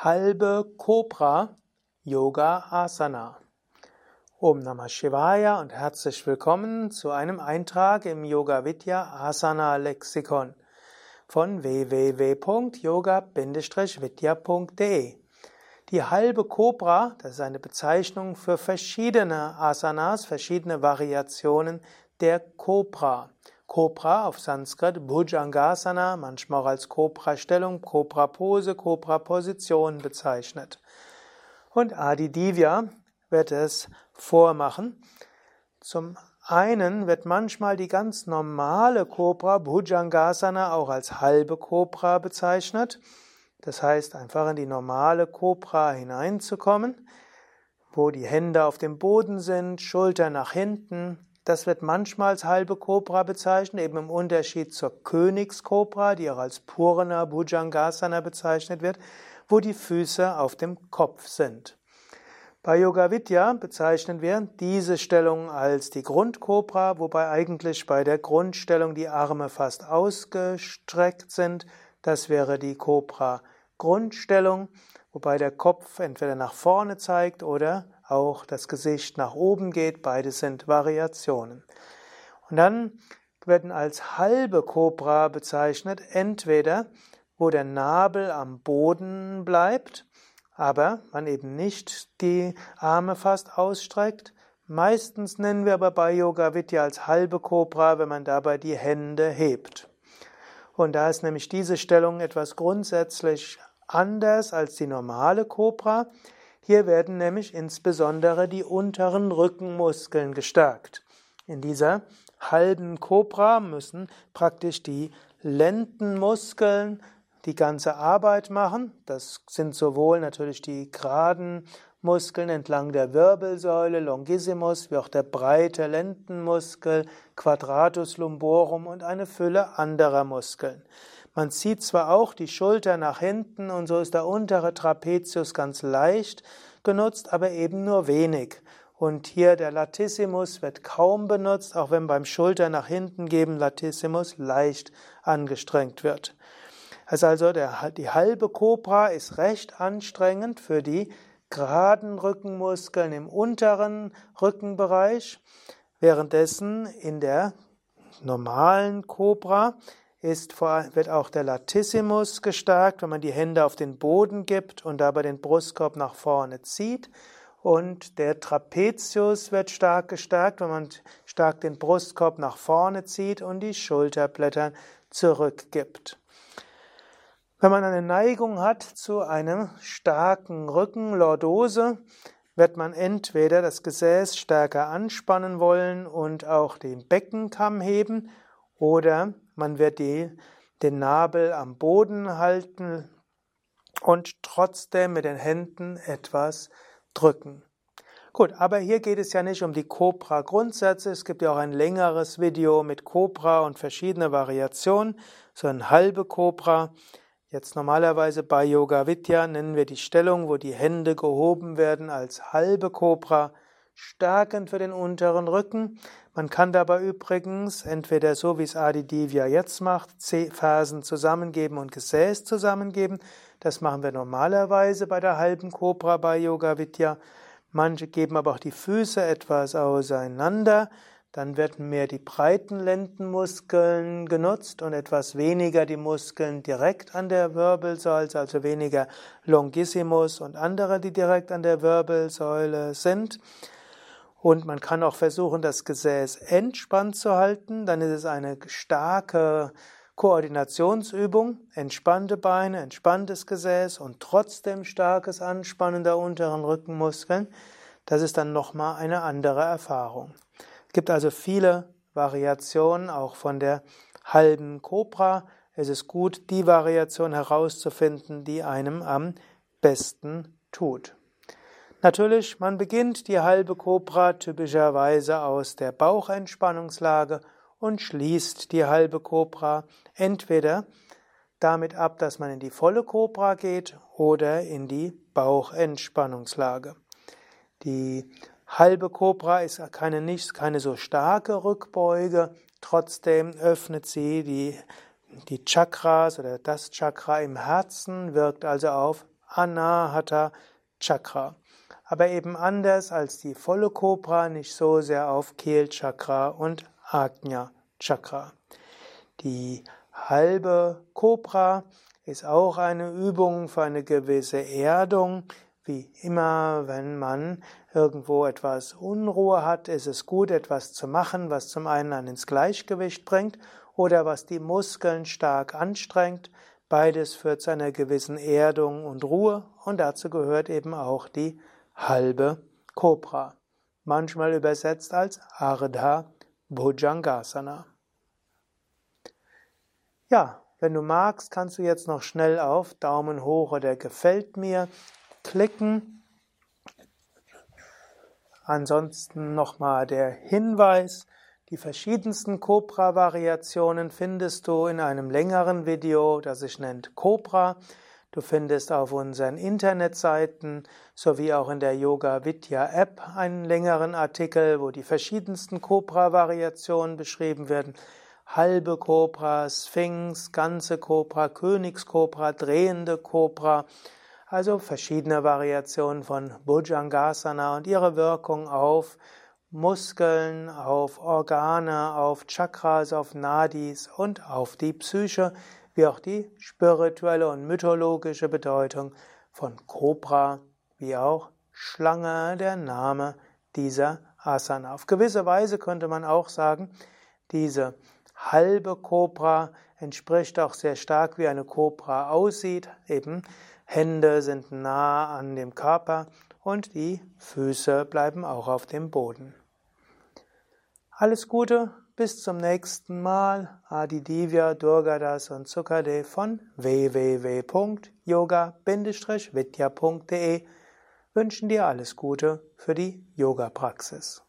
Halbe Cobra Yoga Asana. Om Namah Shivaya und herzlich willkommen zu einem Eintrag im Yoga Vidya Asana Lexikon von www.yoga-vidya.de. Die halbe Cobra, das ist eine Bezeichnung für verschiedene Asanas, verschiedene Variationen der Cobra. Cobra auf Sanskrit Bhujangasana, manchmal auch als Cobra-Stellung, Cobra-Pose, Cobra-Position bezeichnet. Und Adi Divya wird es vormachen. Zum einen wird manchmal die ganz normale Cobra Bhujangasana auch als halbe Cobra bezeichnet. Das heißt, einfach in die normale Cobra hineinzukommen, wo die Hände auf dem Boden sind, Schulter nach hinten, das wird manchmal als halbe Kobra bezeichnet, eben im Unterschied zur Königskobra, die auch als Purna Bhujangasana bezeichnet wird, wo die Füße auf dem Kopf sind. Bei Yoga Vidya bezeichnen wir diese Stellung als die Grundkobra, wobei eigentlich bei der Grundstellung die Arme fast ausgestreckt sind. Das wäre die Kobra Grundstellung, wobei der Kopf entweder nach vorne zeigt oder auch das Gesicht nach oben geht. Beides sind Variationen. Und dann werden als halbe Kobra bezeichnet, entweder wo der Nabel am Boden bleibt, aber man eben nicht die Arme fast ausstreckt. Meistens nennen wir aber bei Yoga Vidya als halbe Kobra, wenn man dabei die Hände hebt. Und da ist nämlich diese Stellung etwas grundsätzlich anders als die normale Kobra. Hier werden nämlich insbesondere die unteren Rückenmuskeln gestärkt. In dieser halben Kobra müssen praktisch die Lendenmuskeln die ganze Arbeit machen. Das sind sowohl natürlich die geraden Muskeln entlang der Wirbelsäule, Longissimus, wie auch der breite Lendenmuskel, Quadratus lumborum und eine Fülle anderer Muskeln. Man zieht zwar auch die Schulter nach hinten und so ist der untere Trapezius ganz leicht genutzt, aber eben nur wenig. Und hier der Latissimus wird kaum benutzt, auch wenn beim Schulter nach hinten geben Latissimus leicht angestrengt wird. Also der, die halbe Cobra ist recht anstrengend für die geraden Rückenmuskeln im unteren Rückenbereich, währenddessen in der normalen Cobra ist vor, wird auch der Latissimus gestärkt, wenn man die Hände auf den Boden gibt und dabei den Brustkorb nach vorne zieht. Und der Trapezius wird stark gestärkt, wenn man stark den Brustkorb nach vorne zieht und die Schulterblätter zurückgibt. Wenn man eine Neigung hat zu einem starken Rücken, Lordose, wird man entweder das Gesäß stärker anspannen wollen und auch den Beckenkamm heben oder man wird die, den Nabel am Boden halten und trotzdem mit den Händen etwas drücken. Gut, aber hier geht es ja nicht um die Cobra-Grundsätze. Es gibt ja auch ein längeres Video mit Cobra und verschiedene Variationen, so ein halbe Cobra. Jetzt normalerweise bei Yoga Vidya nennen wir die Stellung, wo die Hände gehoben werden, als halbe Cobra stärkend für den unteren Rücken. Man kann dabei übrigens entweder so wie es Adi Divya jetzt macht, Fersen zusammengeben und Gesäß zusammengeben. Das machen wir normalerweise bei der halben Cobra bei Yoga Vidya. Manche geben aber auch die Füße etwas auseinander. Dann werden mehr die breiten Lendenmuskeln genutzt und etwas weniger die Muskeln direkt an der Wirbelsäule, also weniger Longissimus und andere, die direkt an der Wirbelsäule sind. Und man kann auch versuchen, das Gesäß entspannt zu halten. Dann ist es eine starke Koordinationsübung. Entspannte Beine, entspanntes Gesäß und trotzdem starkes Anspannen der unteren Rückenmuskeln. Das ist dann nochmal eine andere Erfahrung. Es gibt also viele Variationen, auch von der halben Cobra. Es ist gut, die Variation herauszufinden, die einem am besten tut. Natürlich, man beginnt die halbe Kobra typischerweise aus der Bauchentspannungslage und schließt die halbe Kobra entweder damit ab, dass man in die volle Kobra geht oder in die Bauchentspannungslage. Die halbe Kobra ist keine, nicht, keine so starke Rückbeuge, trotzdem öffnet sie die, die Chakras oder das Chakra im Herzen, wirkt also auf Anahata Chakra. Aber eben anders als die volle Kobra, nicht so sehr auf Kehlchakra und Ajna Chakra. Die halbe Kobra ist auch eine Übung für eine gewisse Erdung. Wie immer, wenn man irgendwo etwas Unruhe hat, ist es gut, etwas zu machen, was zum einen einen ins Gleichgewicht bringt oder was die Muskeln stark anstrengt. Beides führt zu einer gewissen Erdung und Ruhe und dazu gehört eben auch die halbe Kobra, manchmal übersetzt als Ardha Bhujangasana. Ja, wenn du magst, kannst du jetzt noch schnell auf Daumen hoch oder gefällt mir klicken. Ansonsten nochmal der Hinweis, die verschiedensten Cobra-Variationen findest du in einem längeren Video, das sich nennt Cobra. Du findest auf unseren Internetseiten sowie auch in der Yoga Vidya App einen längeren Artikel, wo die verschiedensten Cobra-Variationen beschrieben werden. Halbe Kobra, Sphinx, ganze Kobra, Königskobra, drehende Kobra, also verschiedene Variationen von Bhujangasana und ihre Wirkung auf Muskeln, auf Organe, auf Chakras, auf Nadis und auf die Psyche, wie auch die spirituelle und mythologische Bedeutung von Kobra, wie auch Schlange, der Name dieser Asana. Auf gewisse Weise könnte man auch sagen, diese halbe Kobra entspricht auch sehr stark, wie eine Kobra aussieht. Eben Hände sind nah an dem Körper und die Füße bleiben auch auf dem Boden. Alles Gute, bis zum nächsten Mal. Adi Divya, Durgadas und Sukadev von www.yoga-vidya.de wünschen dir alles Gute für die Yoga-Praxis.